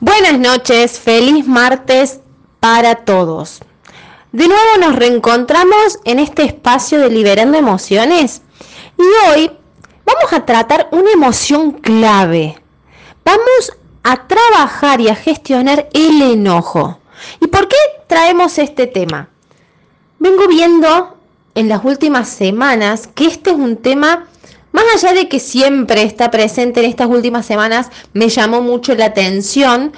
Buenas noches, feliz martes para todos. De nuevo nos reencontramos en este espacio de Liberando Emociones y hoy vamos a tratar una emoción clave. Vamos a trabajar y a gestionar el enojo. ¿Y por qué traemos este tema? Vengo viendo en las últimas semanas que este es un tema, más allá de que siempre está presente en estas últimas semanas, me llamó mucho la atención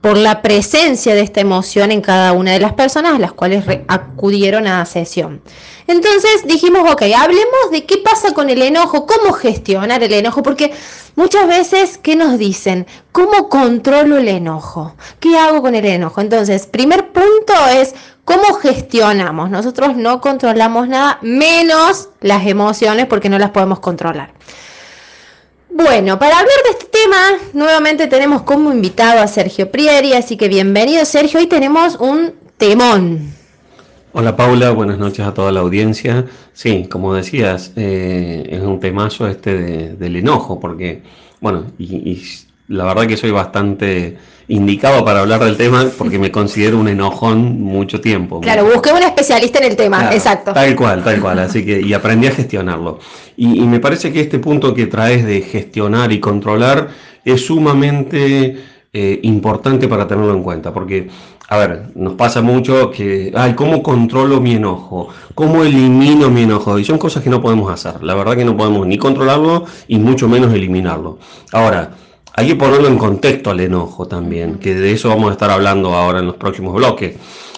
por la presencia de esta emoción en cada una de las personas a las cuales acudieron a la sesión. Entonces dijimos, ok, hablemos de qué pasa con el enojo, cómo gestionar el enojo, porque muchas veces, ¿qué nos dicen? ¿Cómo controlo el enojo? ¿Qué hago con el enojo? Entonces, primer punto es cómo gestionamos. Nosotros no controlamos nada, menos las emociones, porque no las podemos controlar. Bueno, para hablar de este tema, nuevamente tenemos como invitado a Sergio Prieri, así que bienvenido Sergio, hoy tenemos un temón. Hola Paula, buenas noches a toda la audiencia. Sí, como decías, eh, es un temazo este del enojo, porque, bueno, y la verdad que soy bastante indicado para hablar del tema porque me considero un enojón mucho tiempo. Claro, busqué un especialista en el tema, exacto. Tal cual, tal cual, así que y aprendí a gestionarlo. Y, me parece que este punto que traes de gestionar y controlar es sumamente eh, importante para tenerlo en cuenta, porque, a ver, nos pasa mucho que, ay, ¿cómo controlo mi enojo? ¿Cómo elimino mi enojo? Y son cosas que no podemos hacer, la verdad que no podemos ni controlarlo y mucho menos eliminarlo. Ahora, hay que ponerlo en contexto al enojo también, que de eso vamos a estar hablando ahora en los próximos bloques.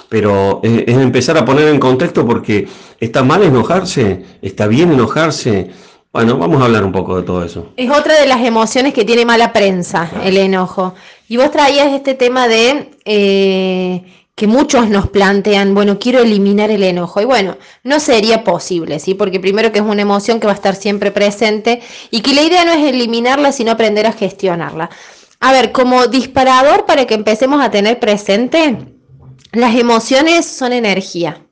Pero es, empezar a poner en contexto porque está mal enojarse, está bien enojarse. Bueno, vamos a hablar un poco de todo eso. Es otra de las emociones que tiene mala prensa, el enojo. Y vos traías este tema de eh, que muchos nos plantean, bueno, quiero eliminar el enojo. Y bueno, no sería posible, ¿sí? Porque primero que es una emoción que va a estar siempre presente y que la idea no es eliminarla, sino aprender a gestionarla. A ver, como disparador para que empecemos a tener presente, las emociones son energía.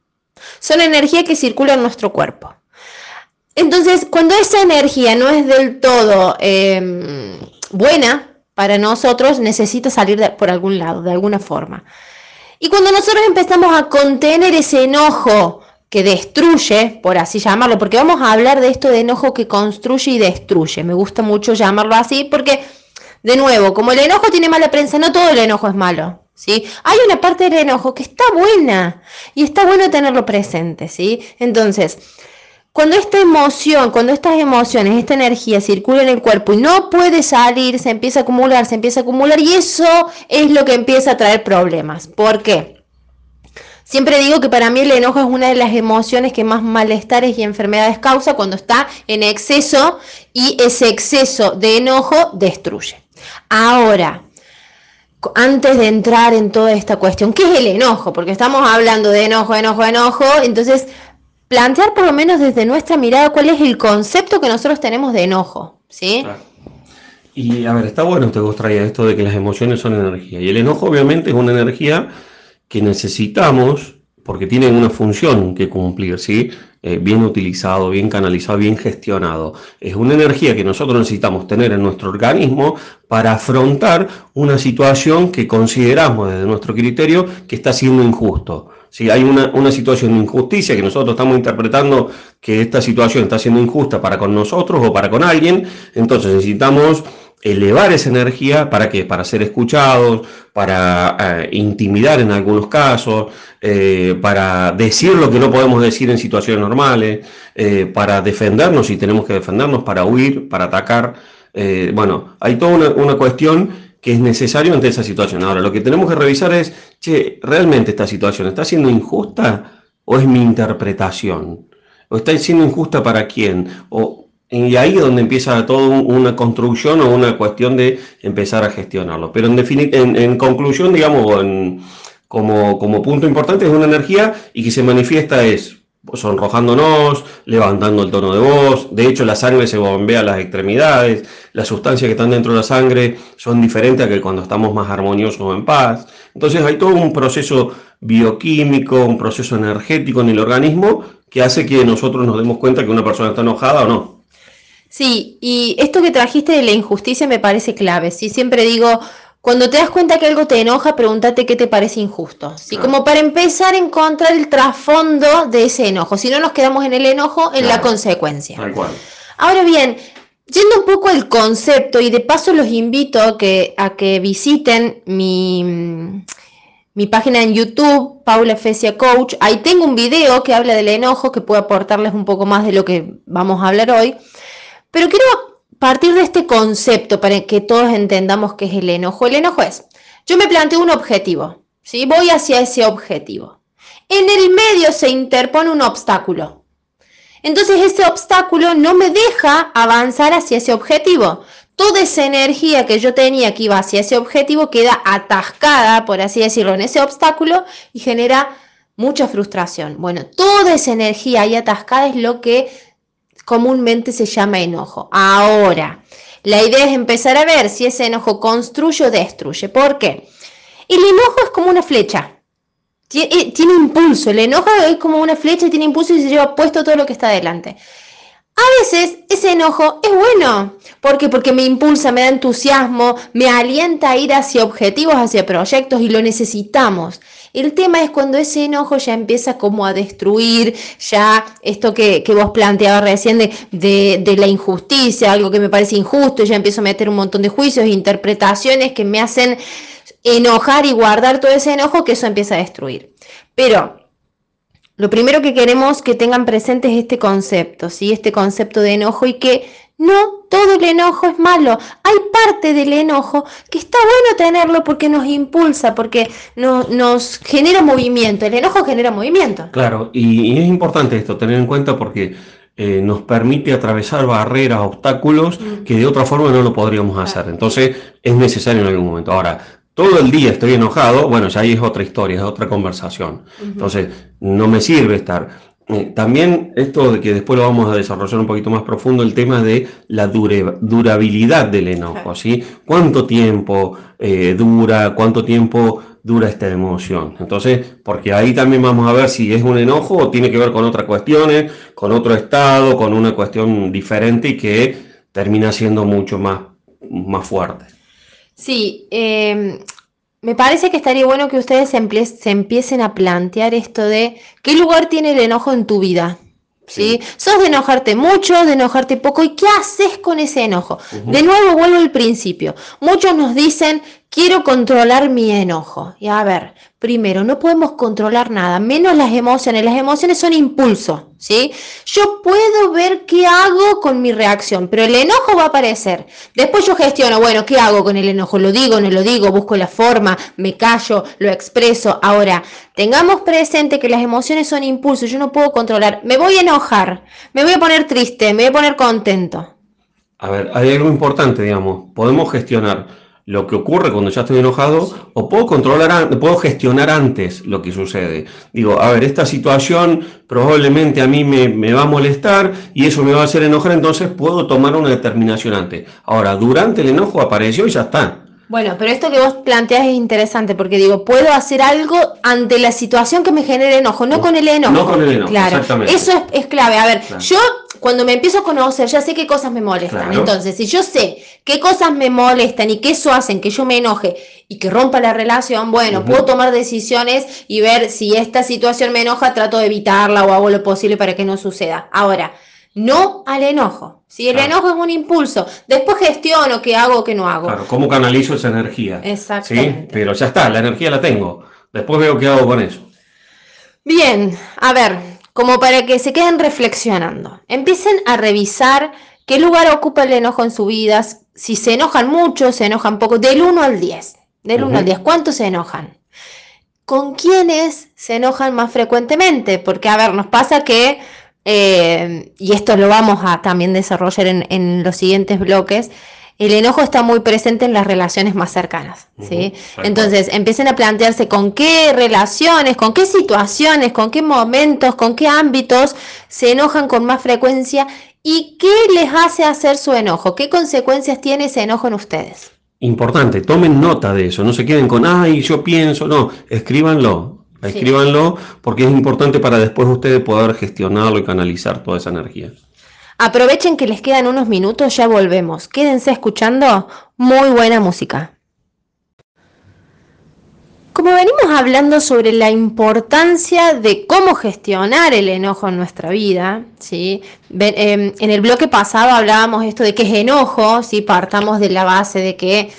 Son energía que circula en nuestro cuerpo. Entonces, cuando esa energía no es del todo em, buena para nosotros, necesita salir por algún lado, de alguna forma. Y cuando nosotros empezamos a contener ese enojo que destruye, por así llamarlo, porque vamos a hablar de esto de enojo que construye y destruye, me gusta mucho llamarlo así, porque, de nuevo, como el enojo tiene mala prensa, no todo el enojo es malo. ¿Sí? Hay una parte del enojo que está buena y está bueno tenerlo presente, ¿sí? Entonces, cuando esta emoción, cuando estas emociones, esta energía circula en el cuerpo y no puede salir, se empieza a acumular, se empieza a acumular y eso es lo que empieza a traer problemas. ¿Por qué? Siempre digo que para mí el enojo es una de las emociones que más malestares y enfermedades causa cuando está en exceso y ese exceso de enojo destruye. Ahora, antes de entrar en toda esta cuestión, ¿qué es el enojo? Porque estamos hablando de enojo, enojo, enojo, entonces plantear por lo menos desde nuestra mirada cuál es el concepto que nosotros tenemos de enojo, ¿sí? Y a ver, está bueno usted vos traía esto de que las emociones son energía. Y el enojo obviamente es una energía que necesitamos porque tiene una función que cumplir, ¿sí? Eh, bien utilizado, bien canalizado, bien gestionado. Es una energía que nosotros necesitamos tener en nuestro organismo para afrontar una situación que consideramos desde nuestro criterio que está siendo injusto. Si hay una, una situación de injusticia que nosotros estamos interpretando que esta situación está siendo injusta para con nosotros o para con alguien, entonces necesitamos elevar esa energía para qué? Para ser escuchados, para eh, intimidar en algunos casos, eh, para decir lo que no podemos decir en situaciones normales, eh, para defendernos si tenemos que defendernos, para huir, para atacar. bueno, hay toda una, una, cuestión que es necesario ante esa situación. Ahora, lo que tenemos que revisar es, che, ¿realmente esta situación está siendo injusta o es mi interpretación? ¿O está siendo injusta para quién? ¿O y ahí es donde empieza toda una construcción o una cuestión de empezar a gestionarlo. Pero en, en, conclusión, digamos, como, como punto importante, es una energía y que se manifiesta es sonrojándonos, levantando el tono de voz. De hecho, la sangre se bombea a las extremidades. Las sustancias que están dentro de la sangre son diferentes a que cuando estamos más armoniosos o en paz. Entonces hay todo un proceso bioquímico, un proceso energético en el organismo que hace que nosotros nos demos cuenta que una persona está enojada o no. Sí, y esto que trajiste de la injusticia me parece clave. Sí, siempre digo, Cuando te das cuenta que algo te enoja, pregúntate qué te parece injusto. ¿sí? Claro. Como para empezar a encontrar el trasfondo de ese enojo. Si no nos quedamos en el enojo, en la consecuencia. Tal cual. Ahora bien, yendo un poco al concepto y de paso los invito a que, a que visiten mi, mi página en YouTube, Paula Fecia Coach. Ahí tengo un video que habla del enojo que puede aportarles un poco más de lo que vamos a hablar hoy. Pero quiero partir de este concepto para que todos entendamos qué es el enojo. El enojo es, yo me planteo un objetivo, ¿sí? voy hacia ese objetivo. En el medio se interpone un obstáculo. Entonces ese obstáculo no me deja avanzar hacia ese objetivo. Toda esa energía que yo tenía que iba hacia ese objetivo queda atascada, por así decirlo, en ese obstáculo y genera mucha frustración. Bueno, toda esa energía ahí atascada es lo que comúnmente se llama enojo. Ahora, la idea es empezar a ver si ese enojo construye o destruye. ¿Por qué? El enojo es como una flecha. Eh, Tiene impulso. El enojo es como una flecha, tiene impulso y se lleva puesto todo lo que está adelante. A veces ese enojo es bueno. ¿Por qué? Porque me impulsa, me da entusiasmo, me alienta a ir hacia objetivos, hacia proyectos y lo necesitamos. El tema es cuando ese enojo ya empieza como a destruir, ya esto que, que vos planteabas recién de, de- de la injusticia, algo que me parece injusto, ya empiezo a meter un montón de juicios, interpretaciones que me hacen enojar y guardar todo ese enojo, que eso empieza a destruir. Pero lo primero que queremos que tengan presente es este concepto, ¿sí? Este concepto de enojo y que no todo el enojo es malo. Hay parte del enojo que está bueno tenerlo porque nos impulsa, porque no- nos genera movimiento. El enojo genera movimiento. Claro, y, y es importante esto, tener en cuenta porque eh, nos permite atravesar barreras, obstáculos Mm. que de otra forma no lo podríamos hacer. Entonces es necesario en algún momento. Ahora, todo el día estoy enojado, bueno, ya ahí es otra historia, es otra conversación. Entonces, no me sirve estar. Eh, también esto de que después lo vamos a desarrollar un poquito más profundo, el tema de la dure- durabilidad del enojo. ¿sí? ¿Cuánto tiempo eh, dura? ¿Cuánto tiempo dura esta emoción? Entonces, porque ahí también vamos a ver si es un enojo o tiene que ver con otras cuestiones, con otro estado, con una cuestión diferente y que termina siendo mucho más, más fuerte. Sí, eh, me parece que estaría bueno que ustedes se empiecen a plantear esto de qué lugar tiene el enojo en tu vida. ¿Sí? Sos de enojarte mucho, de enojarte poco, ¿y qué haces con ese enojo? De nuevo vuelvo al principio. Muchos nos dicen, quiero controlar mi enojo. Y a ver, primero, no podemos controlar nada, menos las emociones. Las emociones son impulso, ¿sí? Yo puedo ver qué hago con mi reacción, pero el enojo va a aparecer. Después yo gestiono, bueno, ¿qué hago con el enojo? ¿Lo digo, no lo digo? ¿Busco la forma? ¿Me callo? ¿Lo expreso? Ahora, tengamos presente que las emociones son impulsos, yo no puedo controlar. Me voy a enojar, me voy a poner triste, me voy a poner contento. A ver, hay algo importante, digamos. Podemos gestionar lo que ocurre cuando ya estoy enojado o puedo controlar, puedo gestionar antes lo que sucede. Digo, a ver, esta situación probablemente a mí me, me va a molestar y eso me va a hacer enojar, entonces puedo tomar una determinación antes. Ahora, durante el enojo apareció y ya está. Bueno, pero esto que vos planteas es interesante porque digo, puedo hacer algo ante la situación que me genere enojo, no con el enojo. No con el enojo, Claro, exactamente. eso es, es clave. A ver, Claro. yo cuando me empiezo a conocer ya sé qué cosas me molestan. Claro. Entonces, si yo sé qué cosas me molestan y que eso hacen que yo me enoje y que rompa la relación, bueno, puedo tomar decisiones y ver si esta situación me enoja, trato de evitarla o hago lo posible para que no suceda. Ahora, no al enojo. Si el Claro. enojo es un impulso, después gestiono qué hago o qué no hago. Claro, ¿cómo canalizo esa energía? ¿Sí? Exactamente. Pero ya está, la energía la tengo. Después veo qué hago con eso. Bien, a ver, como para que se queden reflexionando, empiecen a revisar qué lugar ocupa el enojo en su vida, si se enojan mucho, se enojan poco, del 1 al 10, del 1 al Ujú. 10, ¿cuántos se enojan? ¿Con quiénes se enojan más frecuentemente? Porque, a ver, nos pasa que, eh, y esto lo vamos a también desarrollar en, en los siguientes bloques, el enojo está muy presente en las relaciones más cercanas, ¿sí? Entonces, empiecen a plantearse con qué relaciones, con qué situaciones, con qué momentos, con qué ámbitos se enojan con más frecuencia y qué les hace hacer su enojo, qué consecuencias tiene ese enojo en ustedes. Importante, tomen nota de eso, no se queden con, ay, yo pienso, no, escríbanlo, Sí. escríbanlo porque es importante para después ustedes poder gestionarlo y canalizar toda esa energía. Aprovechen que les quedan unos minutos, ya volvemos. Quédense escuchando muy buena música. Como venimos hablando sobre la importancia de cómo gestionar el enojo en nuestra vida, ¿sí? Em, en el bloque pasado hablábamos esto de que es enojo, ¿sí? partamos de la base de que,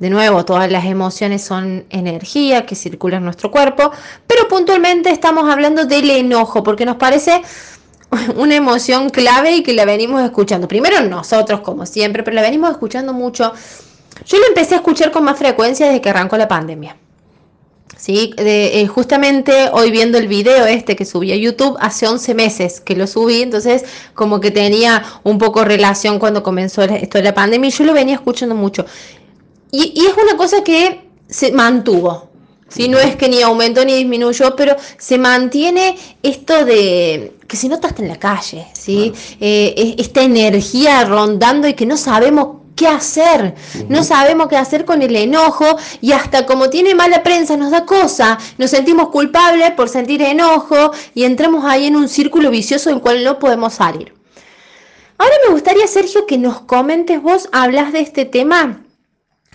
de nuevo, todas las emociones son energía que circula en nuestro cuerpo, pero puntualmente estamos hablando del enojo, porque nos parece una emoción clave y que la venimos escuchando. Primero nosotros, como siempre, pero la venimos escuchando mucho. Yo lo empecé a escuchar con más frecuencia desde que arrancó la pandemia. ¿sí? Eh, justamente hoy viendo el video este que subí a YouTube, hace 11 meses que lo subí, entonces como que tenía un poco relación cuando comenzó esto de la pandemia y yo lo venía escuchando mucho. Y, es una cosa que se mantuvo, ¿sí? No es que ni aumentó ni disminuyó, pero se mantiene esto de que se nota hasta en la calle, ¿sí? Eh, esta energía rondando y que no sabemos qué hacer, no sabemos qué hacer con el enojo y hasta como tiene mala prensa nos da cosa, nos sentimos culpables por sentir enojo y entramos ahí en un círculo vicioso del cual no podemos salir. Ahora me gustaría, Sergio, que nos comentes, vos hablas de este tema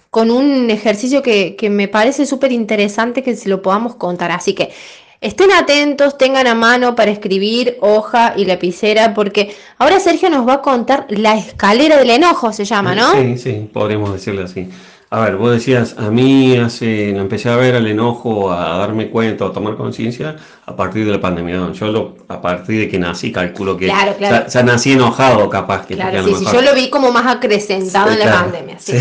con un ejercicio que, que me parece súper interesante que se lo podamos contar. Así que Estén atentos, tengan a mano para escribir hoja y lapicera, porque ahora Sergio nos va a contar la escalera del enojo, se llama, ¿no? Sí, sí, podríamos decirlo así. A ver, vos decías, a mí hace, empecé a ver el enojo, a darme cuenta, a tomar conciencia a partir de la pandemia. Yo lo, a partir de que nací, calculo que claro, claro. Ya, nací enojado, capaz que. Claro, sí, sí, yo lo vi como más acrecentado en la pandemia. Sí.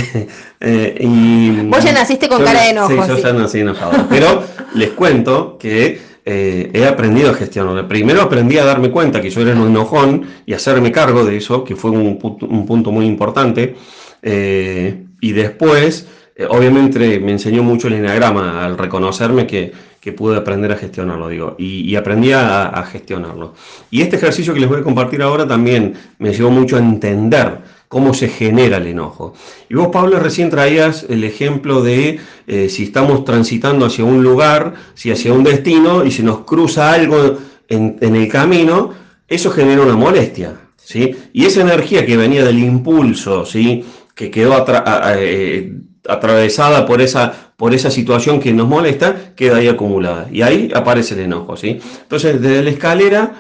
Eh, y, vos ya naciste con cara de enojo. Sí, yo ya nací enojado. Pero les cuento que eh, he aprendido a gestionarlo. Primero aprendí a darme cuenta que yo era un enojón y hacerme cargo de eso, que fue un, punto muy importante. Eh, y después, eh, obviamente, me enseñó mucho el enagrama al reconocerme que, pude aprender a gestionarlo, digo, y, aprendí a, gestionarlo. Y este ejercicio que les voy a compartir ahora también me llevó mucho a entender cómo se genera el enojo. Y vos, Pablo, recién traías el ejemplo de eh, si estamos transitando hacia un lugar, si hacia un destino, y se nos cruza algo en, el camino, eso genera una molestia. ¿sí? Y esa energía que venía del impulso, ¿sí? Que quedó eh, atravesada por esa, por esa situación que nos molesta, queda ahí acumulada. Y ahí aparece el enojo. ¿sí? Entonces, desde la escalera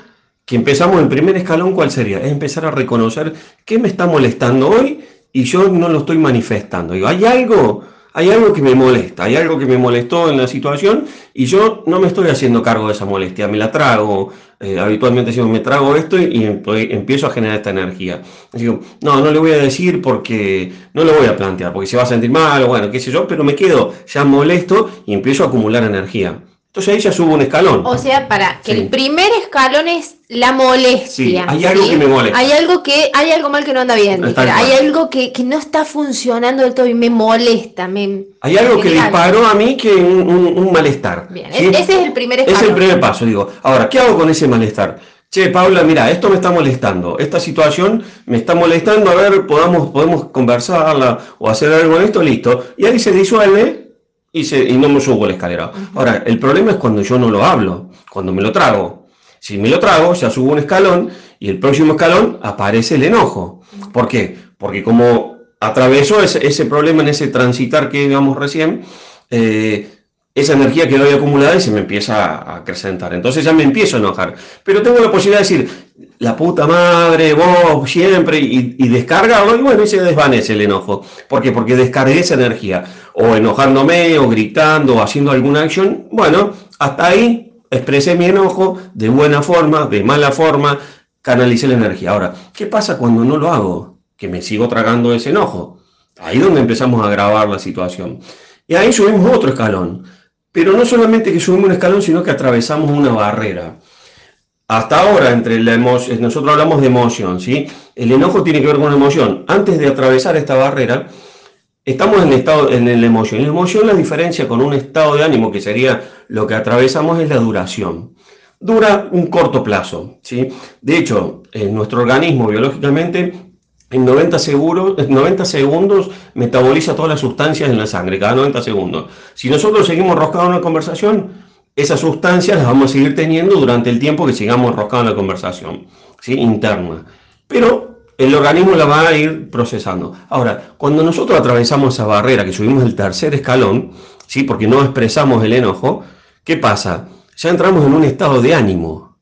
que empezamos en primer escalón, ¿cuál sería? Es empezar a reconocer qué me está molestando hoy y yo no lo estoy manifestando. Digo, hay algo, hay algo que me molesta, hay algo que me molestó en la situación y yo no me estoy haciendo cargo de esa molestia, me la trago. Eh, habitualmente decimos, me trago esto y empiezo a generar esta energía. Digo, no, no le voy a decir porque no lo voy a plantear, porque se va a sentir mal o bueno, qué sé yo, pero me quedo ya molesto y empiezo a acumular energía. Entonces ahí ya subo un escalón. O sea, para que el primer escalón es la molestia. Sí, hay algo que me molesta. Hay algo que, hay algo mal que no anda bien. hay algo que, no está funcionando del todo y me molesta. Me, hay algo que disparó a mí que un, un, malestar. Bien, ese es el primer escalón. Es el primer paso, digo. Ahora, ¿qué hago con ese malestar? Che, Paula, mira, esto me está molestando, esta situación me está molestando, a ver, podamos, podemos conversarla o hacer algo en esto, listo. Y ahí se disuelve y, no me subo la escalera. Ahora, el problema es cuando yo no lo hablo, cuando me lo trago. Si me lo trago, ya subo un escalón y el próximo escalón aparece el enojo. ¿Por qué? Porque como atravesó ese, problema en ese transitar que digamos recién, eh, esa energía quedó ahí acumulada y se me empieza a acrecentar. Entonces ya me empiezo a enojar. Pero tengo la posibilidad de decir, la puta madre, vos siempre, y, descargarlo, y bueno, y se desvanece el enojo. ¿Por qué? Porque descargué esa energía. O enojándome, o gritando, o haciendo alguna acción. Bueno, hasta ahí expresé mi enojo de buena forma, de mala forma, canalicé la energía. Ahora, ¿qué pasa cuando no lo hago? Que me sigo tragando ese enojo. Ahí es donde empezamos a agravar la situación. Y ahí subimos otro escalón pero no solamente que subimos un escalón, sino que atravesamos una barrera. Hasta ahora, entre la nosotros hablamos de emoción, ¿sí? El enojo tiene que ver con la emoción. Antes de atravesar esta barrera, estamos en, el estado, en la emoción. En la emoción, la diferencia con un estado de ánimo, que sería lo que atravesamos, es la duración. Dura un corto plazo, ¿sí? De hecho, nuestro organismo, biológicamente, en 90, 90 segundos metaboliza todas las sustancias en la sangre, cada 90 segundos. Si nosotros seguimos roscados en una conversación, esas sustancias las vamos a seguir teniendo durante el tiempo que sigamos roscados en la conversación, ¿sí? interna. Pero el organismo la va a ir procesando. Ahora, cuando nosotros atravesamos esa barrera, que subimos el tercer escalón, ¿sí? porque no expresamos el enojo, ¿qué pasa? Ya entramos en un estado de ánimo.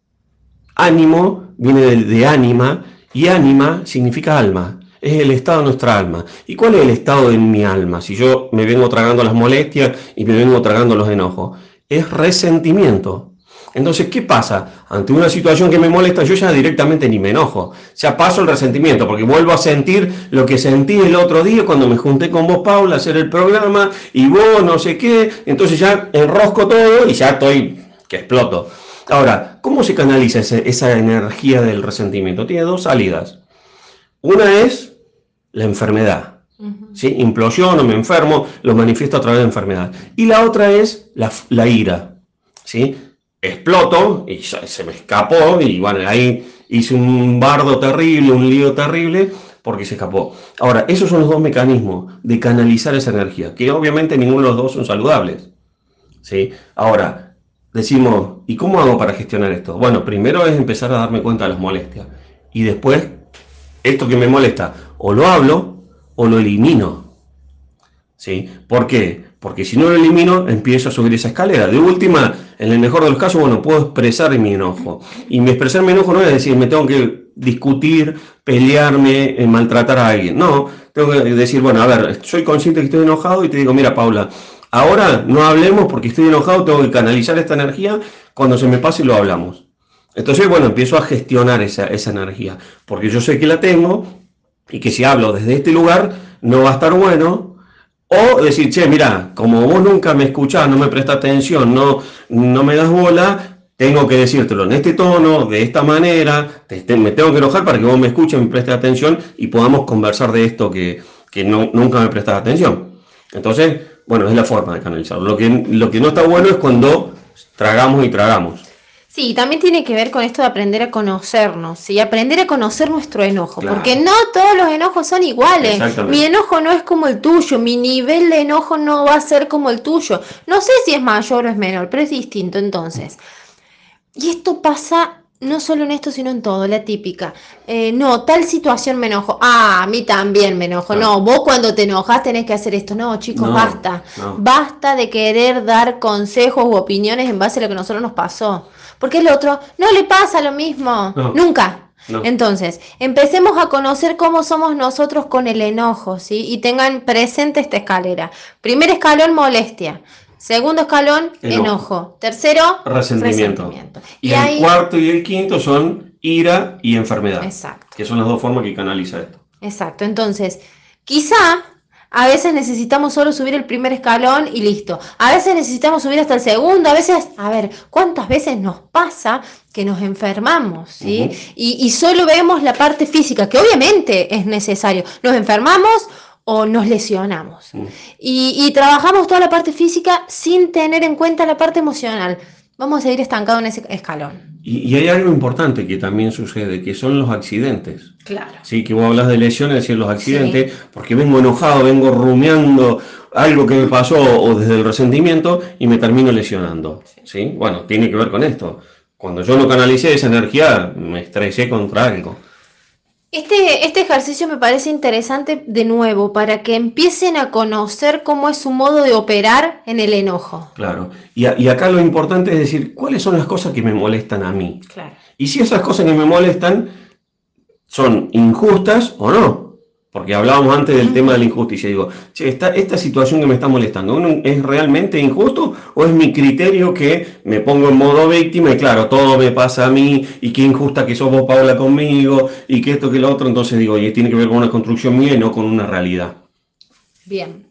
Ánimo viene de, de ánima y ánima significa alma. Es el estado de nuestra alma. ¿Y cuál es el estado de mi alma? Si yo me vengo tragando las molestias y me vengo tragando los enojos. Es resentimiento. Entonces, ¿qué pasa? Ante una situación que me molesta, yo ya directamente ni me enojo. Ya paso el resentimiento, porque vuelvo a sentir lo que sentí el otro día cuando me junté con vos, Paula, a hacer el programa, y vos no sé qué. Entonces ya enrosco todo y ya estoy que exploto. Ahora, ¿cómo se canaliza esa energía del resentimiento? Tiene dos salidas. Una es la enfermedad. ¿sí? Implosiono, me enfermo, lo manifiesto a través de enfermedad. Y la otra es la, la ira. ¿sí? Exploto y se me escapó y bueno, ahí hice un bardo terrible, un lío terrible porque se escapó. Ahora, esos son los dos mecanismos de canalizar esa energía, que obviamente ninguno de los dos son saludables. ¿sí? Ahora, decimos, ¿y cómo hago para gestionar esto? Bueno, primero es empezar a darme cuenta de las molestias y después, esto que me molesta, o lo hablo o lo elimino. ¿Sí? ¿Por qué? Porque si no lo elimino, empiezo a subir esa escalera. De última, en el mejor de los casos, bueno, puedo expresar mi enojo. Y mi expresar mi enojo no es decir, me tengo que discutir, pelearme, eh, maltratar a alguien. No, tengo que decir, bueno, a ver, soy consciente que estoy enojado y te digo, mira, Paula, ahora no hablemos porque estoy enojado, tengo que canalizar esta energía, cuando se me pase lo hablamos. Entonces, bueno, empiezo a gestionar esa, esa energía, porque yo sé que la tengo y que si hablo desde este lugar no va a estar bueno, o decir, che, mira, como vos nunca me escuchás, no me prestas atención, no, no me das bola, tengo que decírtelo en este tono, de esta manera, me tengo que enojar para que vos me escuches, me prestes atención y podamos conversar de esto que, no, nunca me prestas atención. Entonces, bueno, es la forma de canalizarlo. Lo que, lo que no está bueno es cuando tragamos y tragamos. Sí, también tiene que ver con esto de aprender a conocernos y aprender a conocer nuestro enojo, porque no todos los enojos son iguales. Mi enojo no es como el tuyo, mi nivel de enojo no va a ser como el tuyo. No sé si es mayor o es menor, pero es distinto entonces. Y esto pasa no solo en esto, sino en todo, la típica. Eh, no, tal situación me enojo. Ah, a mí también me enojo. No, vos cuando te enojas tenés que hacer esto. No, chicos, basta. Basta de querer dar consejos u opiniones en base a lo que a nosotros nos pasó. Porque el otro no le pasa lo mismo. Nunca. Entonces, empecemos a conocer cómo somos nosotros con el enojo, ¿sí? Y tengan presente esta escalera. Primer escalón, molestia. Segundo escalón, enojo. Tercero, resentimiento. Y, el cuarto y el quinto son ira y enfermedad. Exacto. Que son las dos formas que canaliza esto. Exacto. Entonces, quizá a veces necesitamos solo subir el primer escalón y listo. A veces necesitamos subir hasta el segundo. A veces, a ver, ¿cuántas veces nos pasa que nos enfermamos? ¿sí? y, solo vemos la parte física, que obviamente es necesario. Nos enfermamos o nos lesionamos. Y, y, trabajamos toda la parte física sin tener en cuenta la parte emocional. Vamos a seguir estancados en ese escalón. Y, hay algo importante que también sucede, que son los accidentes. Claro. Sí, que vos hablas de lesiones, decir los accidentes, porque vengo enojado, vengo rumiando algo que me pasó o desde el resentimiento y me termino lesionando. Sí. Bueno, tiene que ver con esto. Cuando yo no canalicé esa energía, me estresé contra algo. Este, este ejercicio me parece interesante de nuevo para que empiecen a conocer cómo es su modo de operar en el enojo. Claro. Y, y, acá lo importante es decir, ¿cuáles son las cosas que me molestan a mí? Claro. Y si esas cosas que me molestan son injustas o no. Porque hablábamos antes del tema de la injusticia. Digo, che, esta, situación que me está molestando, ¿es realmente injusto o es mi criterio que me pongo en modo víctima y claro, todo me pasa a mí y qué injusta que sos vos, Paula, conmigo y que esto, que lo otro? Entonces digo, oye, tiene que ver con una construcción mía y no con una realidad. Bien.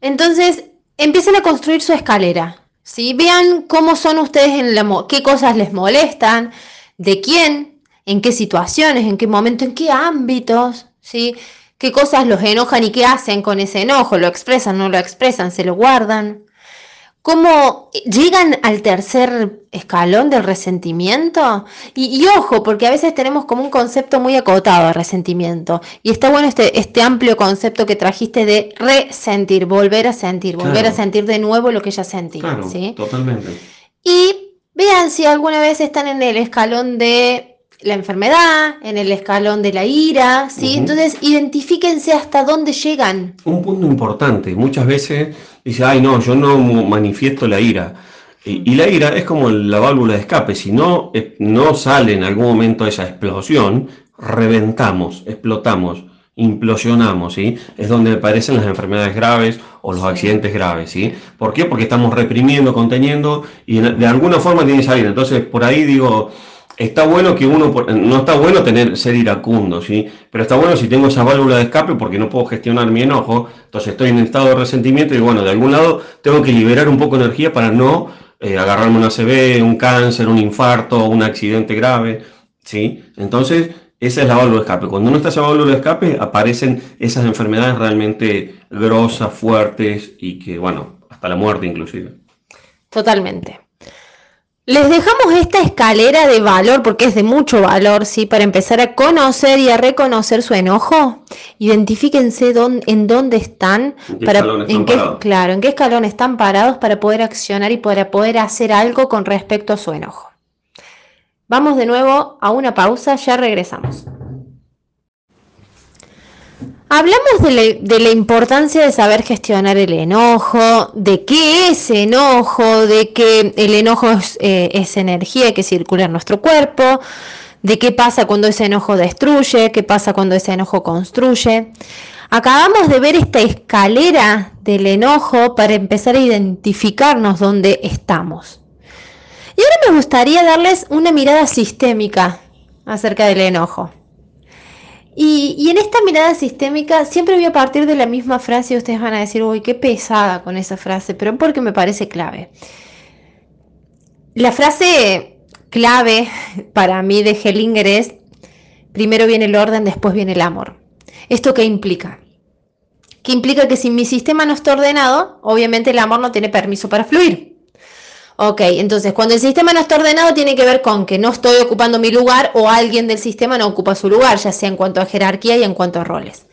Entonces, empiecen a construir su escalera. ¿sí? Vean cómo son ustedes en la... qué cosas les molestan, de quién, en qué situaciones, en qué momento, en qué ámbitos. ¿Sí? ¿Qué cosas los enojan y qué hacen con ese enojo? ¿Lo expresan, no lo expresan, se lo guardan? ¿Cómo llegan al tercer escalón del resentimiento? Y, ojo, porque a veces tenemos como un concepto muy acotado de resentimiento. Y está bueno este, este amplio concepto que trajiste de resentir, volver a sentir, volver a sentir de nuevo lo que ya sentí. Claro, Totalmente. Y vean si alguna vez están en el escalón de la enfermedad, en el escalón de la ira, ¿sí? Entonces, identifíquense hasta dónde llegan. Un punto importante, muchas veces dice, ay no, yo no manifiesto la ira. Y, la ira es como la válvula de escape, si no, eh, no sale en algún momento esa explosión, reventamos, explotamos, implosionamos, ¿sí? Es donde aparecen las enfermedades graves o los accidentes graves, ¿sí? ¿Por qué? Porque estamos reprimiendo, conteniendo y de alguna forma tiene que salir. Entonces, por ahí digo, está bueno que uno, no está bueno tener, ser iracundo, ¿sí? Pero está bueno si tengo esa válvula de escape porque no puedo gestionar mi enojo, entonces estoy en estado de resentimiento y bueno, de algún lado tengo que liberar un poco de energía para no eh, agarrarme una ACV, un cáncer, un infarto, un accidente grave, ¿sí? Entonces, esa es la válvula de escape. Cuando no está esa válvula de escape, aparecen esas enfermedades realmente grosas, fuertes y que, bueno, hasta la muerte inclusive. Totalmente. Les dejamos esta escalera de valor porque es de mucho valor, ¿sí? Para empezar a conocer y a reconocer su enojo. Identifíquense en dónde están, para, en qué, claro, en qué escalón están parados para poder accionar y para poder hacer algo con respecto a su enojo. Vamos de nuevo a una pausa, ya regresamos. Hablamos de la, importancia de saber gestionar el enojo, de qué es enojo, de que el enojo eh, es, energía que circula en nuestro cuerpo, de qué pasa cuando ese enojo destruye, qué pasa cuando ese enojo construye. Acabamos de ver esta escalera del enojo para empezar a identificarnos dónde estamos. Y ahora me gustaría darles una mirada sistémica acerca del enojo. Y, en esta mirada sistémica siempre voy a partir de la misma frase y ustedes van a decir, uy, qué pesada con esa frase, pero porque me parece clave. La frase clave para mí de Hellinger es, primero viene el orden, después viene el amor. ¿Esto qué implica? Que implica que si mi sistema no está ordenado, obviamente el amor no tiene permiso para fluir. Ok, entonces cuando el sistema no está ordenado tiene que ver con que no estoy ocupando mi lugar o alguien del sistema no ocupa su lugar, ya sea en cuanto a jerarquía y en cuanto a roles.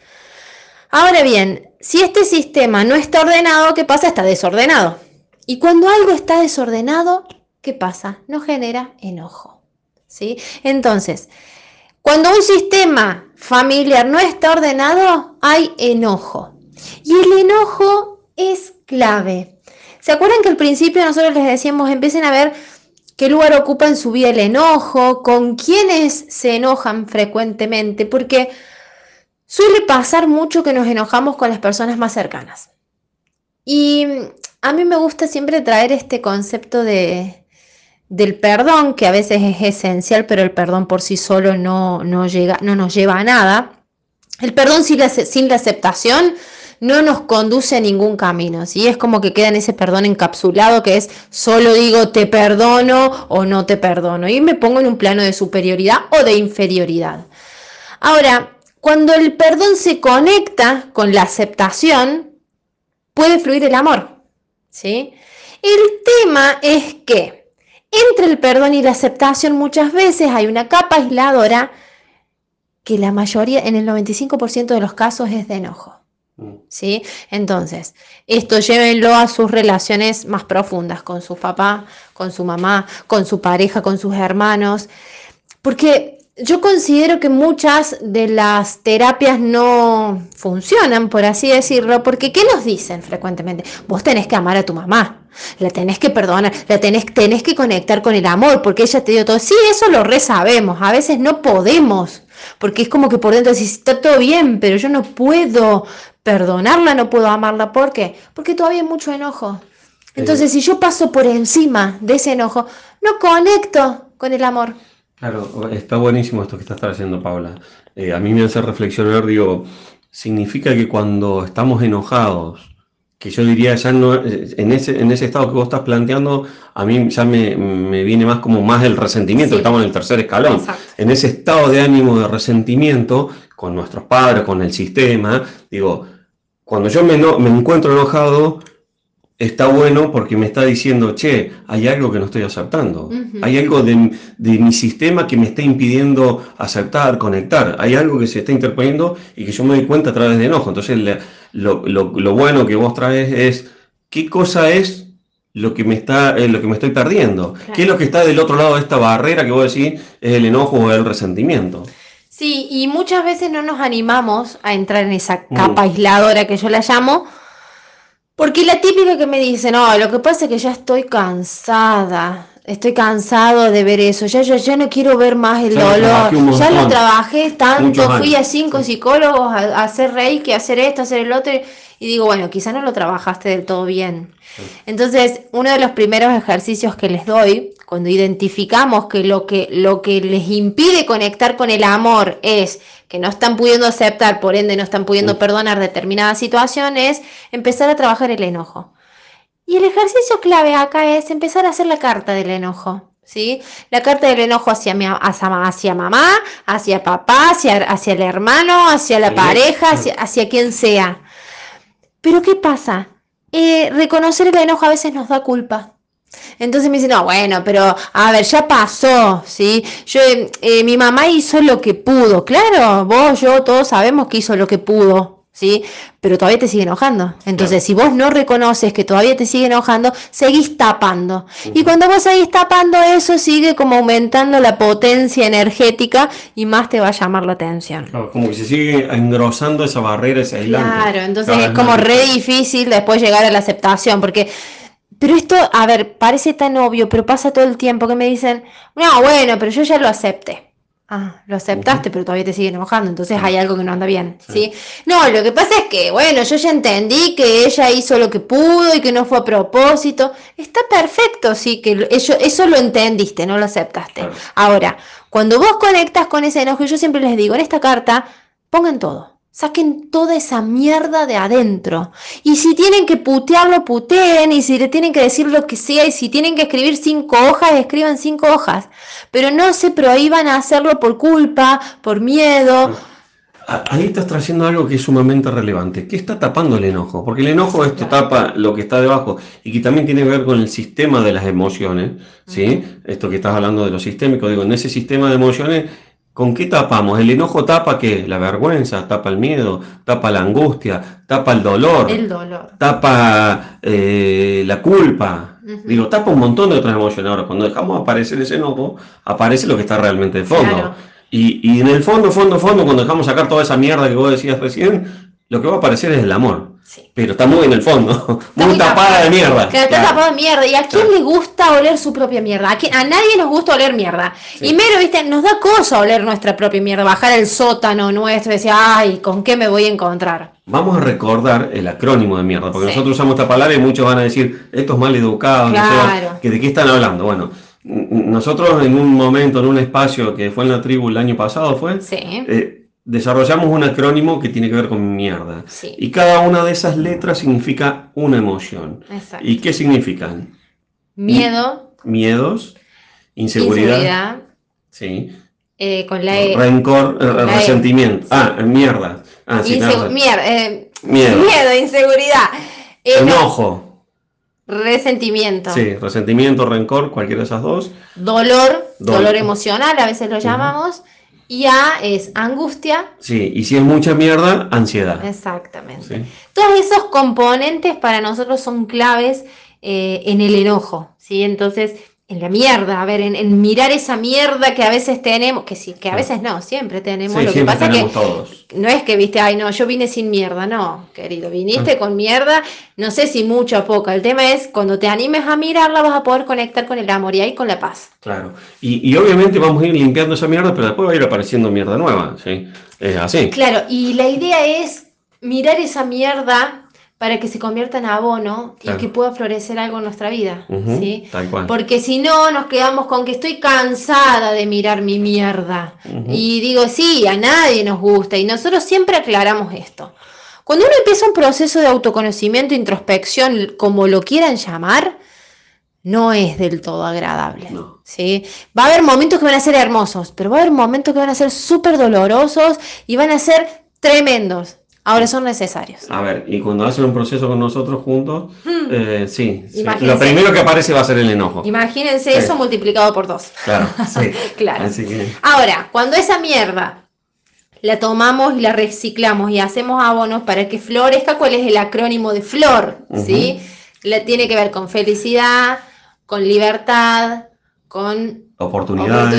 Ahora bien, si este sistema no está ordenado, ¿qué pasa? Está desordenado. Y cuando algo está desordenado, ¿qué pasa? No genera enojo. ¿sí? Entonces, cuando un sistema familiar no está ordenado, hay enojo. Y el enojo es clave. ¿Se acuerdan que al principio nosotros les decíamos, empiecen a ver qué lugar ocupa en su vida el enojo, con quiénes se enojan frecuentemente? Porque suele pasar mucho que nos enojamos con las personas más cercanas. Y a mí me gusta siempre traer este concepto de, del perdón, que a veces es esencial, pero el perdón por sí solo no, no, llega, no nos lleva a nada. El perdón sin la, sin la aceptación no nos conduce a ningún camino, ¿sí? Es como que queda en ese perdón encapsulado que es solo digo te perdono o no te perdono y me pongo en un plano de superioridad o de inferioridad. Ahora, cuando el perdón se conecta con la aceptación, puede fluir el amor, ¿sí? El tema es que entre el perdón y la aceptación muchas veces hay una capa aisladora que la mayoría, en el 95% de los casos, es de enojo. ¿Sí? Entonces, esto llévenlo a sus relaciones más profundas con su papá, con su mamá, con su pareja, con sus hermanos, porque yo considero que muchas de las terapias no funcionan, por así decirlo, porque ¿qué nos dicen frecuentemente? Vos tenés que amar a tu mamá, la tenés que perdonar, la tenés, tenés que conectar con el amor, porque ella te dio todo. Sí, eso lo re sabemos, a veces no podemos, porque es como que por dentro decís, está todo bien, pero yo no puedo perdonarla, no puedo amarla. ¿Por qué? Porque todavía hay mucho enojo. Entonces, si yo paso por encima de ese enojo, no conecto con el amor. Claro, está buenísimo esto que estás haciendo, Paula. Eh, a mí me hace reflexionar, digo, significa que cuando estamos enojados, que yo diría ya no, en ese, en ese estado que vos estás planteando, a mí ya me, viene más como más el resentimiento, que estamos en el tercer escalón. En ese estado de ánimo de resentimiento con nuestros padres, con el sistema, digo, cuando yo me, me encuentro enojado, está bueno porque me está diciendo, che, hay algo que no estoy aceptando, hay algo de, mi sistema que me está impidiendo aceptar, conectar, hay algo que se está interponiendo y que yo me doy cuenta a través de enojo. Entonces, lo, bueno que vos traes es qué cosa es lo que me está, eh, lo que me estoy perdiendo. ¿Qué es lo que está del otro lado de esta barrera que vos decís es el enojo o el resentimiento? Sí, y muchas veces no nos animamos a entrar en esa capa mm. aisladora que yo la llamo, porque la típica que me dice, no, lo que pasa es que ya estoy cansada, estoy cansado de ver eso, ya yo ya no quiero ver más el dolor, ya lo trabajé tanto, fui a cinco psicólogos a, a hacer reiki, a hacer esto, a hacer el otro, y digo, bueno, quizá no lo trabajaste del todo bien. Entonces, uno de los primeros ejercicios que les doy, cuando identificamos que lo que, lo que les impide conectar con el amor es que no están pudiendo aceptar, por ende no están pudiendo perdonar determinadas situaciones, empezar a trabajar el enojo. Y el ejercicio clave acá es empezar a hacer la carta del enojo. ¿Sí? La carta del enojo hacia, mi, hacia, mamá, hacia papá, hacia, hacia el hermano, hacia la pareja, hacia, hacia quien sea. Pero ¿qué pasa? Eh, reconocer el enojo a veces nos da culpa. Entonces me dicen, no, bueno, pero a ver, ya pasó, ¿sí? Yo, eh, mi mamá hizo lo que pudo, claro, vos, yo, todos sabemos que hizo lo que pudo, ¿sí? Pero todavía te sigue enojando. Entonces, si vos no reconoces que todavía te sigue enojando, seguís tapando. Y cuando vos seguís tapando eso, sigue como aumentando la potencia energética y más te va a llamar la atención. como que se sigue engrosando esa barrera, ese aislante. Claro, entonces es como re difícil después llegar a la aceptación, porque... Pero esto, a ver, parece tan obvio, pero pasa todo el tiempo que me dicen, no, bueno, pero yo ya lo acepté. Ah, lo aceptaste, pero todavía te siguen enojando, entonces hay algo que no anda bien, sí. No, lo que pasa es que, bueno, yo ya entendí que ella hizo lo que pudo y que no fue a propósito. Está perfecto, sí, que eso, eso lo entendiste, no lo aceptaste. Ahora, cuando vos conectas con ese enojo, yo siempre les digo, en esta carta, pongan todo. Saquen toda esa mierda de adentro. Y si tienen que putearlo, puteen. Y si le tienen que decir lo que sea. Y si tienen que escribir cinco hojas, escriban cinco hojas. Pero no se prohíban a hacerlo por culpa, por miedo. Ahí estás trayendo algo que es sumamente relevante. ¿Qué está tapando el enojo? Porque el enojo esto tapa lo que está debajo y que también tiene que ver con el sistema de las emociones. ¿sí? Esto que estás hablando de lo sistémico, digo, en ese sistema de emociones ¿Con qué tapamos? ¿El enojo tapa qué? La vergüenza, tapa el miedo, tapa la angustia, tapa el dolor. El dolor. Tapa eh, la culpa. Digo, tapa un montón de otras emociones. Ahora, cuando dejamos aparecer ese enojo, aparece lo que está realmente de fondo. Y, y, en el fondo, fondo, fondo, cuando dejamos sacar toda esa mierda que vos decías recién, lo que va a aparecer es el amor. Pero está muy en el fondo, muy, tapada, de mierda. está tapada de mierda. ¿Y a quién le gusta oler su propia mierda? ¿A, nadie nos gusta oler mierda. Y mero, viste, nos da cosa oler nuestra propia mierda, bajar el sótano nuestro y decir, ay, ¿con qué me voy a encontrar? Vamos a recordar el acrónimo de mierda, porque nosotros usamos esta palabra y muchos van a decir, esto es mal educado, que de qué están hablando. Bueno, nosotros en un momento, en un espacio que fue en la tribu el año pasado, fue, sí. Eh, desarrollamos un acrónimo que tiene que ver con mierda. Y cada una de esas letras significa una emoción. ¿Y qué significan? Miedo. Miedos. Inseguridad. Sí. Eh, con la e. Rencor, eh, e. resentimiento. Ah, mierda. Ah, mierda, eh, miedo. Miedo, inseguridad. Enojo. Resentimiento. Sí, resentimiento, rencor, cualquiera de esas dos. Dolor, dolor, emocional, a veces lo llamamos. Y A es angustia. Sí, y si es mucha mierda, ansiedad. Exactamente. Todos esos componentes para nosotros son claves eh, en el enojo, ¿sí? Entonces, en la mierda, a ver, en, mirar esa mierda que a veces tenemos, que sí, que a veces no, siempre tenemos. lo que pasa que no es que viste, ay no, yo vine sin mierda, no, querido, viniste con mierda, no sé si mucho o poco. El tema es cuando te animes a mirarla vas a poder conectar con el amor y ahí con la paz. Claro. Y, obviamente vamos a ir limpiando esa mierda, pero después va a ir apareciendo mierda nueva, ¿sí? Es así. Claro, y la idea es mirar esa mierda para que se convierta en abono y que pueda florecer algo en nuestra vida. ¿sí? Porque si no, nos quedamos con que estoy cansada de mirar mi mierda. Y digo, sí, a nadie nos gusta. Y nosotros siempre aclaramos esto. Cuando uno empieza un proceso de autoconocimiento, introspección, como lo quieran llamar, no es del todo agradable. ¿sí? Va a haber momentos que van a ser hermosos, pero va a haber momentos que van a ser súper dolorosos y van a ser tremendos. Ahora son necesarios. A ver, y cuando hacen un proceso con nosotros juntos, hmm. eh, sí, lo primero que aparece va a ser el enojo. Imagínense eso multiplicado por dos. Claro, sí. claro. Ahora, cuando esa mierda la tomamos y la reciclamos y hacemos abonos para que florezca, ¿cuál es el acrónimo de flor? ¿Sí? Le, tiene que ver con felicidad, con libertad, con oportunidad.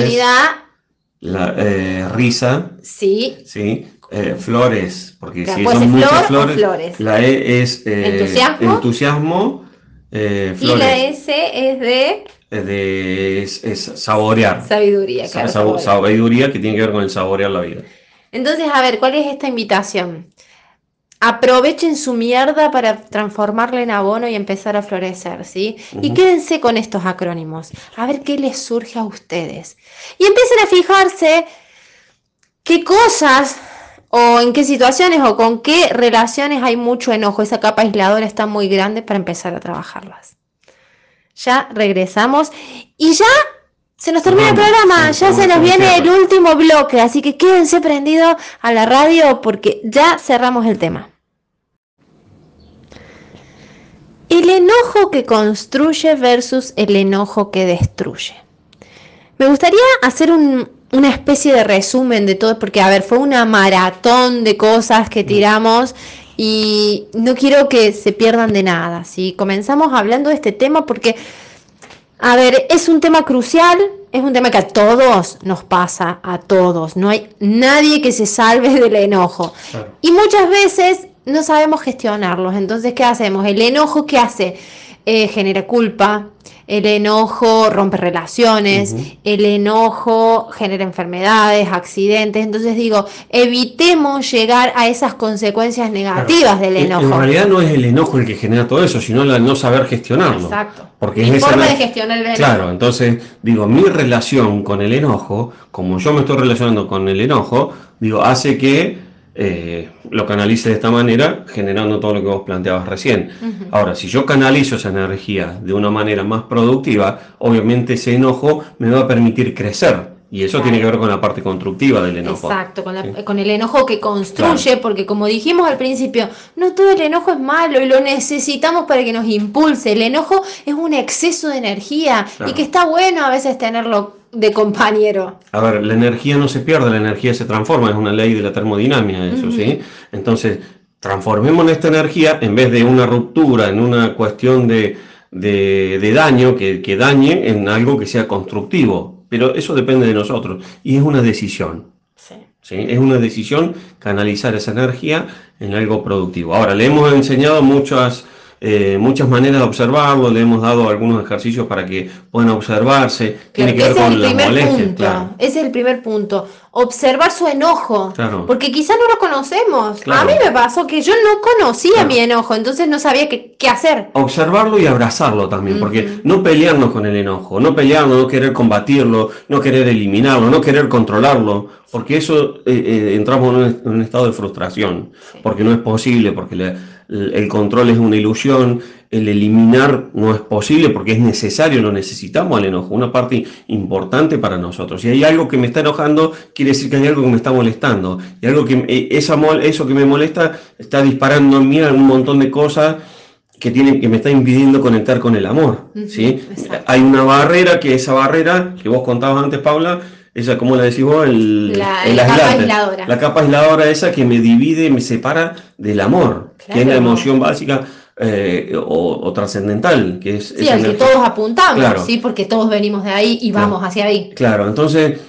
La, eh, risa, Sí, ¿sí? Eh, flores, porque Claro, si son muchas flor flores, flores. la E es eh, Entusiasmo. entusiasmo, eh, y la flores, S es de de es, es saborear, sabiduría. Sa- claro, sab- saborear. sabiduría que tiene que ver con el saborear la vida. Entonces, a ver, ¿cuál es esta invitación? Aprovechen su mierda para transformarla en abono y empezar a florecer, ¿sí? Y quédense con estos acrónimos, a ver qué les surge a ustedes. Y empiecen a fijarse qué cosas o en qué situaciones o con qué relaciones hay mucho enojo. Esa capa aisladora está muy grande para empezar a trabajarlas. Ya regresamos y ya se nos termina el programa, sí, ya se nos viene el último bloque, así que quédense prendidos a la radio porque ya cerramos el tema. El enojo que construye versus el enojo que destruye. Me gustaría hacer un- una especie de resumen de todo, porque, a ver, fue una maratón de cosas que tiramos y no quiero que se pierdan de nada. ¿sí? Comenzamos hablando de este tema porque, a ver, es un tema crucial, es un tema que a todos nos pasa, a todos. No hay nadie que se salve del enojo. Claro. Y muchas veces no sabemos gestionarlos. Entonces, ¿qué hacemos? El enojo, ¿qué hace? Eh, genera culpa. El enojo rompe relaciones. El enojo genera enfermedades, accidentes. Entonces digo, evitemos llegar a esas consecuencias negativas del En- enojo. En realidad no es el enojo el que genera todo eso, sino la no saber gestionarlo. Exacto. Porque Mi es forma de gestionar el enojo. Claro, entonces digo, mi relación con el enojo, como yo me estoy relacionando con el enojo, digo, hace que eh, lo canalice de esta manera, generando todo lo que vos planteabas recién. Ahora, si yo canalizo esa energía de una manera más productiva, obviamente ese enojo me va a permitir crecer. Y eso Claro. tiene que ver con la parte constructiva del enojo. Exacto, con, la- Sí. con el enojo que construye, porque como dijimos al principio, no todo el enojo es malo y lo necesitamos para que nos impulse. El enojo es un exceso de energía y que está bueno a veces tenerlo de compañero. A ver, la energía no se pierde, la energía se transforma, es una ley de la termodinámica, eso. ¿sí? Entonces, transformemos esta energía en vez de una ruptura, en una cuestión de, de- de daño, que, que dañe en algo que sea constructivo. Pero eso depende de nosotros y es una decisión. Sí. ¿sí? Es una decisión canalizar esa energía en algo productivo. Ahora, le hemos enseñado muchas, eh, muchas maneras de observarlo, le hemos dado algunos ejercicios para que puedan observarse, tiene que ver con las molestias, claro. Ese es el primer punto. Observar su enojo. Claro. Porque quizá no lo conocemos. Claro. A mí me pasó que yo no conocía mi enojo, entonces no sabía qué, qué hacer. observarlo y abrazarlo también, porque no pelearnos con el enojo, no pelearnos, no querer combatirlo, no querer eliminarlo, no querer controlarlo, porque eso eh, eh, entramos en un, en un estado de frustración, Sí. porque no es posible, porque la- el, control es una ilusión, el eliminar no es posible porque es necesario, lo necesitamos al enojo, una parte importante para nosotros. Si hay algo que me está enojando, quiere decir que hay algo que me está molestando, y algo que eh, esa eso que me molesta está disparando en mí un montón de cosas que, tiene, que me está impidiendo conectar con el amor. ¿sí? exacto. Hay una barrera que esa barrera que vos contabas antes, Paula, esa, ¿cómo la decís vos? El, La- el la capa aisladora. La capa aisladora esa que me divide, me separa del amor, que es la emoción básica eh, o, o trascendental, que es Sí, al que todos apuntamos, Claro. sí, porque todos venimos de ahí y Claro. vamos hacia ahí. Claro, entonces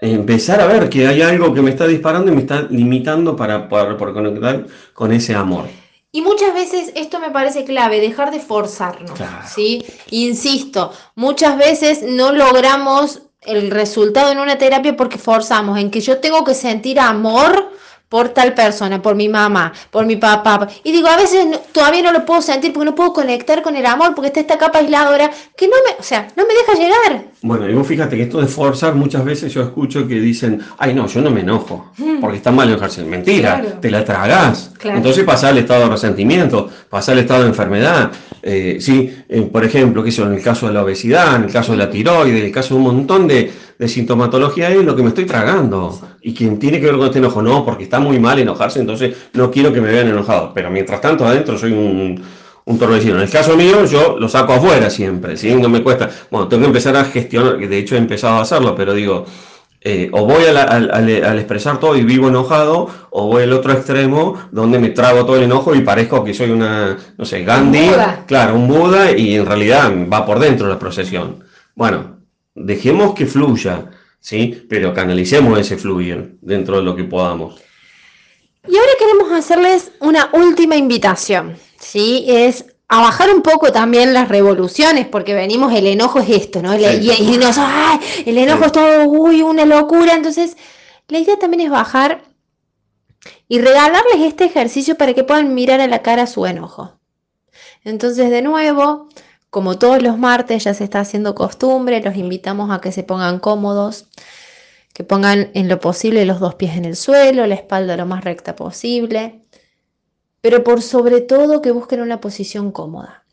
empezar a ver que hay algo que me está disparando y me está limitando para para conectar con ese amor. Y muchas veces esto me parece clave, dejar de forzarnos, Claro. ¿sí? Insisto, muchas veces no logramos el resultado en una terapia porque forzamos en que yo tengo que sentir amor por tal persona, por mi mamá, por mi papá. Y digo, a veces no- todavía no lo puedo sentir porque no puedo conectar con el amor porque está esta capa aisladora que no me, o sea, no me deja llegar. Bueno, y vos fíjate que esto de forzar, muchas veces yo escucho que dicen, ay no, yo no me enojo, porque está mal enojarse. Mentira, Mm. Claro. te la tragás. Claro. Entonces pasa al estado de resentimiento, pasa al estado de enfermedad. Eh, sí, eh, por ejemplo, que en el caso de la obesidad, en el caso de la tiroides, en el caso de un montón de, de sintomatología, es lo que me estoy tragando. Y quien tiene que ver con este enojo, no, porque está muy mal enojarse, entonces no quiero que me vean enojado. Pero mientras tanto adentro soy un, un torbellino. En el caso mío, yo lo saco afuera siempre, ¿sí? No me cuesta. Bueno, tengo que empezar a gestionar, que de hecho he empezado a hacerlo, pero digo, eh, o voy al, expresar todo y vivo enojado, o voy al otro extremo donde me trago todo el enojo y parezco que soy una, no sé, Gandhi, claro, un Buda, y en realidad va por dentro la procesión. Bueno, dejemos que fluya, ¿sí? Pero canalicemos ese fluir dentro de lo que podamos. Y ahora queremos hacerles una última invitación, ¿sí? Es a bajar un poco también las revoluciones, porque venimos, el enojo es esto, ¿no? Y, nos, ¡ay! El enojo es todo, uy, una locura. Entonces, la idea también es bajar y regalarles este ejercicio para que puedan mirar a la cara su enojo. Entonces, de nuevo, como todos los martes ya se está haciendo costumbre, los invitamos a que se pongan cómodos, que pongan en lo posible los dos pies en el suelo, la espalda lo más recta posible pero por sobre todo que busquen una posición cómoda.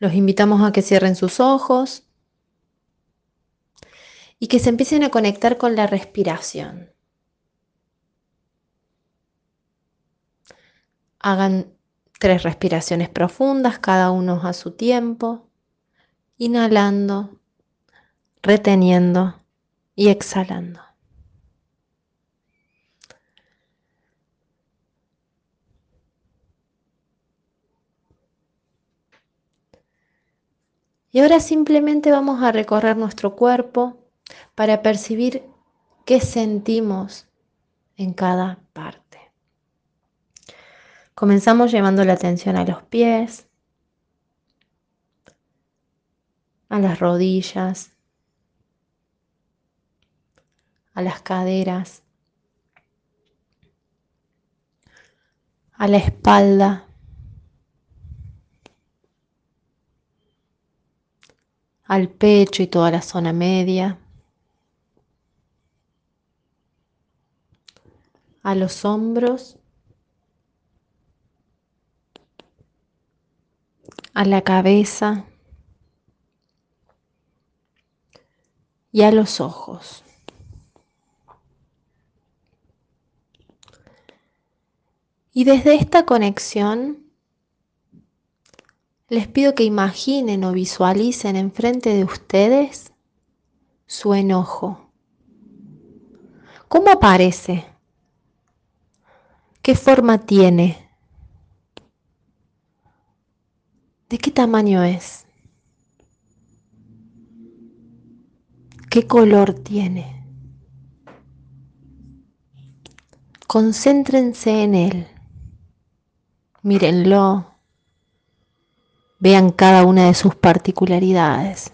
Los invitamos a que cierren sus ojos y que se empiecen a conectar con la respiración. Hagan tres respiraciones profundas, cada uno a su tiempo, inhalando, reteniendo y exhalando. Y ahora simplemente vamos a recorrer nuestro cuerpo para percibir qué sentimos en cada parte. Comenzamos llevando la atención a los pies, a las rodillas, a las caderas, a la espalda, al pecho y toda la zona media, a los hombros, a la cabeza y a los ojos. Y desde esta conexión les pido que imaginen o visualicen enfrente de ustedes su enojo. ¿Cómo aparece? ¿Qué forma tiene? ¿De qué tamaño es? ¿Qué color tiene? Concéntrense en él. Mírenlo vean cada una de sus particularidades.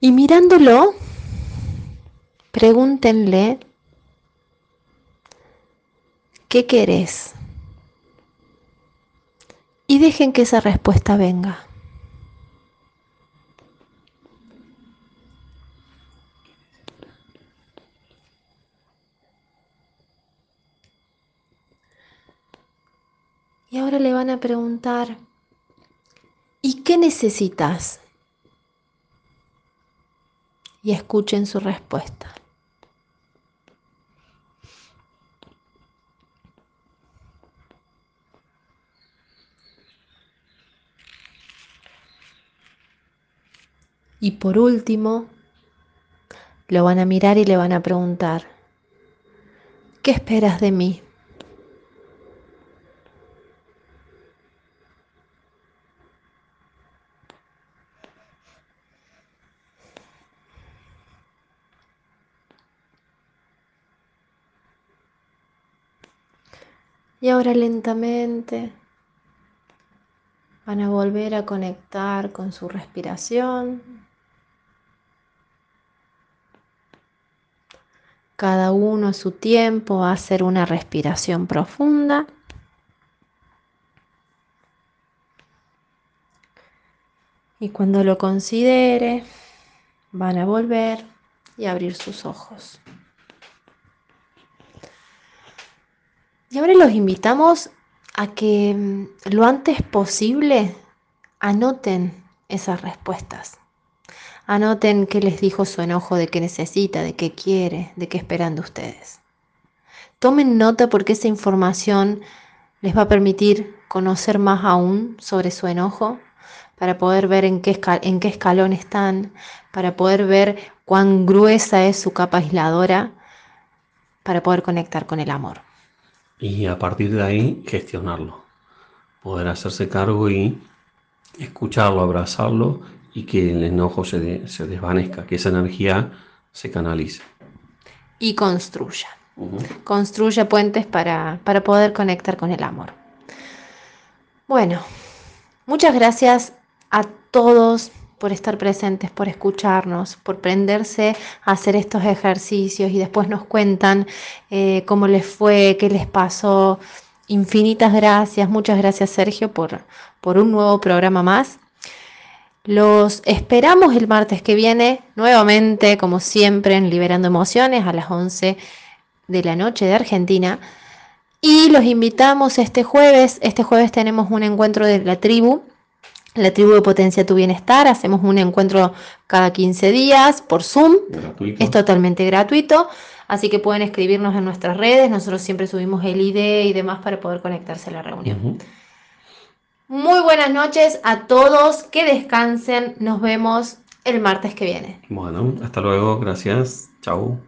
Y mirándolo, pregúntenle, ¿qué querés? Y dejen que esa respuesta venga. Y ahora le van a preguntar, ¿y qué necesitas? Y escuchen su respuesta. Y por último, lo van a mirar y le van a preguntar, ¿qué esperas de mí? Y ahora lentamente van a volver a conectar con su respiración. Cada uno a su tiempo va a hacer una respiración profunda. Y cuando lo considere, van a volver y abrir sus ojos. Y ahora los invitamos a que mm, lo antes posible anoten esas respuestas. Anoten qué les dijo su enojo, de qué necesita, de qué quiere, de qué esperan de ustedes. Tomen nota porque esa información les va a permitir conocer más aún sobre su enojo, para poder ver en qué, en qué escalón están, para poder ver cuán gruesa es su capa aisladora, para poder conectar con el amor. Y a partir de ahí gestionarlo, poder hacerse cargo y escucharlo, abrazarlo y que el enojo se, se desvanezca, que esa energía se canalice. Y construya. Construya puentes para, para poder conectar con el amor. Bueno, muchas gracias a todos por estar presentes, por escucharnos, por prenderse a hacer estos ejercicios y después nos cuentan eh, cómo les fue, qué les pasó. Infinitas gracias, muchas gracias Sergio por, por un nuevo programa más. Los esperamos el martes que viene, nuevamente, como siempre, en Liberando Emociones a las 11 de la noche de Argentina. Y los invitamos este jueves. Este jueves tenemos un encuentro de la tribu, la tribu de Potencia Tu Bienestar. Hacemos un encuentro cada 15 días por Zoom. Es totalmente gratuito. Así que pueden escribirnos en nuestras redes. Nosotros siempre subimos el ID y demás para poder conectarse a la reunión. Muy buenas noches a todos, que descansen, nos vemos el martes que viene. Bueno, hasta luego, gracias, chao.